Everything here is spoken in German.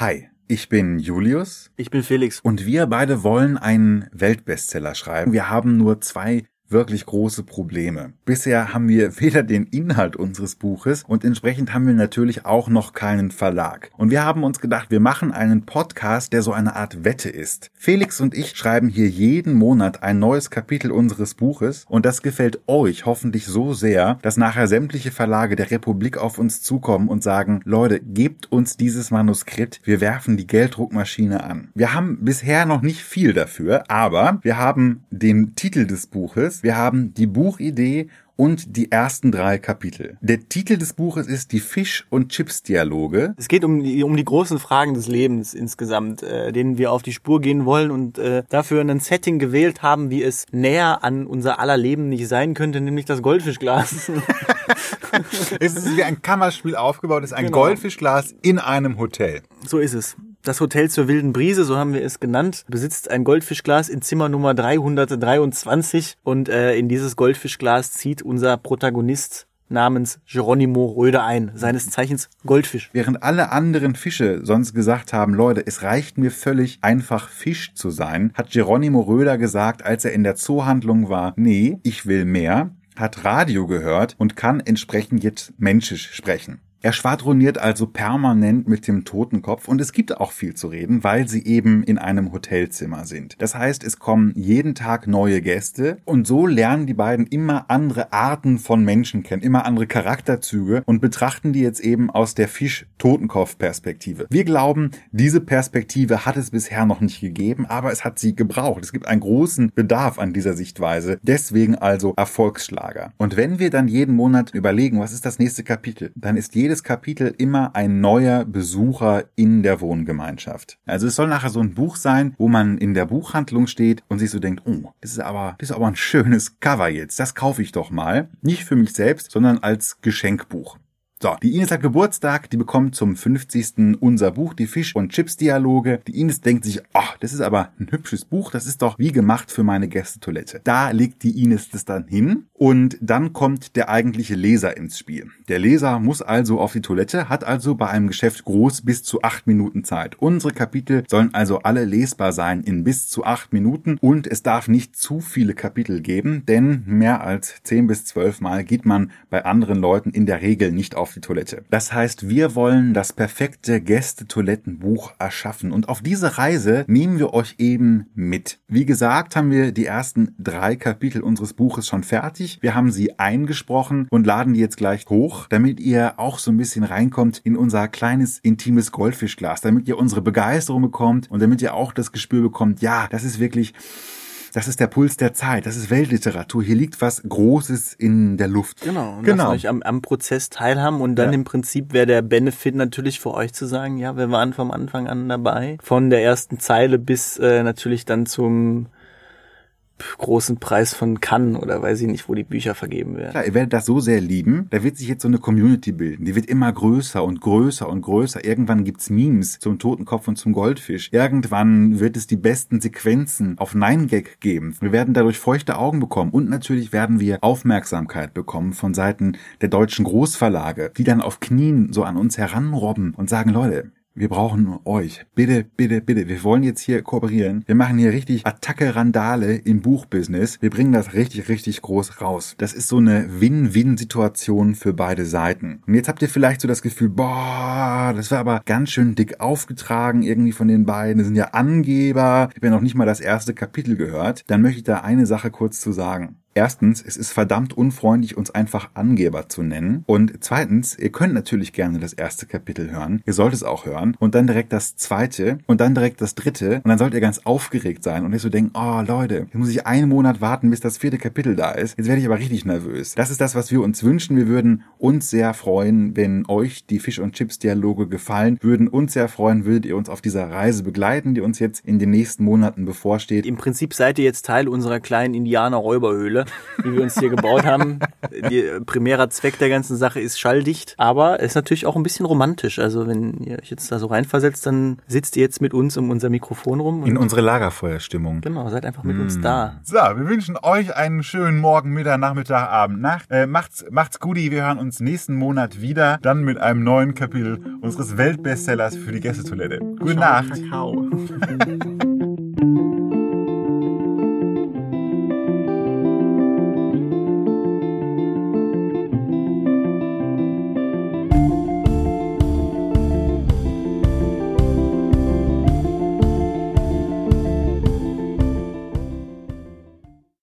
Hi, ich bin Julius. Ich bin Felix. Und wir beide wollen einen Weltbestseller schreiben. Wir haben nur zwei wirklich große Probleme. Bisher haben wir weder den Inhalt unseres Buches und entsprechend haben wir natürlich auch noch keinen Verlag. Und wir haben uns gedacht, wir machen einen Podcast, der so eine Art Wette ist. Felix und ich schreiben hier jeden Monat ein neues Kapitel unseres Buches und das gefällt euch hoffentlich so sehr, dass nachher sämtliche Verlage der Republik auf uns zukommen und sagen, Leute, gebt uns dieses Manuskript, wir werfen die Gelddruckmaschine an. Wir haben bisher noch nicht viel dafür, aber wir haben den Titel des Buches, wir haben die Buchidee und die ersten drei Kapitel. Der Titel des Buches ist die Fisch- und Chips-Dialoge. Es geht um die, um die großen Fragen des Lebens insgesamt, äh, denen wir auf die Spur gehen wollen und äh, dafür ein Setting gewählt haben, wie es näher an unser aller Leben nicht sein könnte, nämlich das Goldfischglas. es ist wie ein Kammerspiel aufgebaut, es ist ein genau. Goldfischglas in einem Hotel. So ist es. Das Hotel zur wilden Brise, so haben wir es genannt, besitzt ein Goldfischglas in Zimmer Nummer 323 und äh, in dieses Goldfischglas zieht unser Protagonist namens Geronimo Röder ein, seines Zeichens Goldfisch. Während alle anderen Fische sonst gesagt haben, Leute, es reicht mir völlig einfach Fisch zu sein, hat Geronimo Röder gesagt, als er in der Zoohandlung war, nee, ich will mehr, hat Radio gehört und kann entsprechend jetzt menschisch sprechen. Er schwadroniert also permanent mit dem Totenkopf und es gibt auch viel zu reden, weil sie eben in einem Hotelzimmer sind. Das heißt, es kommen jeden Tag neue Gäste und so lernen die beiden immer andere Arten von Menschen kennen, immer andere Charakterzüge und betrachten die jetzt eben aus der Fisch-Totenkopf-Perspektive. Wir glauben, diese Perspektive hat es bisher noch nicht gegeben, aber es hat sie gebraucht. Es gibt einen großen Bedarf an dieser Sichtweise. Deswegen also Erfolgsschlager. Und wenn wir dann jeden Monat überlegen, was ist das nächste Kapitel, dann ist jeder jedes Kapitel immer ein neuer Besucher in der Wohngemeinschaft. Also es soll nachher so ein Buch sein, wo man in der Buchhandlung steht und sich so denkt, oh, das ist aber, das ist aber ein schönes Cover jetzt. Das kaufe ich doch mal. Nicht für mich selbst, sondern als Geschenkbuch. So, die Ines hat Geburtstag, die bekommt zum 50. unser Buch, die Fisch- und Chips-Dialoge. Die Ines denkt sich, ach, das ist aber ein hübsches Buch, das ist doch wie gemacht für meine Gästetoilette. Da legt die Ines das dann hin und dann kommt der eigentliche Leser ins Spiel. Der Leser muss also auf die Toilette, hat also bei einem Geschäft groß bis zu acht Minuten Zeit. Unsere Kapitel sollen also alle lesbar sein in bis zu acht Minuten und es darf nicht zu viele Kapitel geben, denn mehr als zehn bis zwölf Mal geht man bei anderen Leuten in der Regel nicht auf auf die Toilette. Das heißt, wir wollen das perfekte Gästetoilettenbuch erschaffen und auf diese Reise nehmen wir euch eben mit. Wie gesagt, haben wir die ersten drei Kapitel unseres Buches schon fertig. Wir haben sie eingesprochen und laden die jetzt gleich hoch, damit ihr auch so ein bisschen reinkommt in unser kleines intimes Goldfischglas, damit ihr unsere Begeisterung bekommt und damit ihr auch das Gespür bekommt, ja, das ist wirklich das ist der Puls der Zeit, das ist Weltliteratur. Hier liegt was Großes in der Luft. Genau, und genau. euch am, am Prozess teilhaben und dann ja. im Prinzip wäre der Benefit natürlich für euch zu sagen, ja, wir waren vom Anfang an dabei. Von der ersten Zeile bis äh, natürlich dann zum großen Preis von Cannes oder weiß ich nicht, wo die Bücher vergeben werden. Klar, ihr werdet das so sehr lieben, da wird sich jetzt so eine Community bilden. Die wird immer größer und größer und größer. Irgendwann gibt's Memes zum Totenkopf und zum Goldfisch. Irgendwann wird es die besten Sequenzen auf Nine Gag geben. Wir werden dadurch feuchte Augen bekommen und natürlich werden wir Aufmerksamkeit bekommen von Seiten der deutschen Großverlage, die dann auf Knien so an uns heranrobben und sagen, Leute, wir brauchen euch. Bitte, bitte, bitte. Wir wollen jetzt hier kooperieren. Wir machen hier richtig Attacke-Randale im Buchbusiness. Wir bringen das richtig, richtig groß raus. Das ist so eine Win-Win-Situation für beide Seiten. Und jetzt habt ihr vielleicht so das Gefühl, boah, das war aber ganz schön dick aufgetragen irgendwie von den beiden. Das sind ja Angeber. Ich habe ja noch nicht mal das erste Kapitel gehört. Dann möchte ich da eine Sache kurz zu sagen. Erstens, es ist verdammt unfreundlich, uns einfach Angeber zu nennen. Und zweitens, ihr könnt natürlich gerne das erste Kapitel hören. Ihr sollt es auch hören. Und dann direkt das zweite und dann direkt das dritte. Und dann sollt ihr ganz aufgeregt sein und nicht so denken, oh Leute, jetzt muss ich einen Monat warten, bis das vierte Kapitel da ist. Jetzt werde ich aber richtig nervös. Das ist das, was wir uns wünschen. Wir würden uns sehr freuen, wenn euch die Fish und Chips Dialoge gefallen. Würden uns sehr freuen, würdet ihr uns auf dieser Reise begleiten, die uns jetzt in den nächsten Monaten bevorsteht. Im Prinzip seid ihr jetzt Teil unserer kleinen Indianer-Räuberhöhle Stelle, wie wir uns hier gebaut haben. Der primärer Zweck der ganzen Sache ist schalldicht, aber es ist natürlich auch ein bisschen romantisch. Also wenn ihr euch jetzt da so reinversetzt, dann sitzt ihr jetzt mit uns um unser Mikrofon rum. In unsere Lagerfeuerstimmung. Genau, seid einfach mit mm. uns da. So, wir wünschen euch einen schönen Morgen, Mittag, Nachmittag, Abend, Nacht. Äh, macht's, macht's gut, wir hören uns nächsten Monat wieder, dann mit einem neuen Kapitel unseres Weltbestsellers für die Gästetoilette. Gute Nacht. Kakao.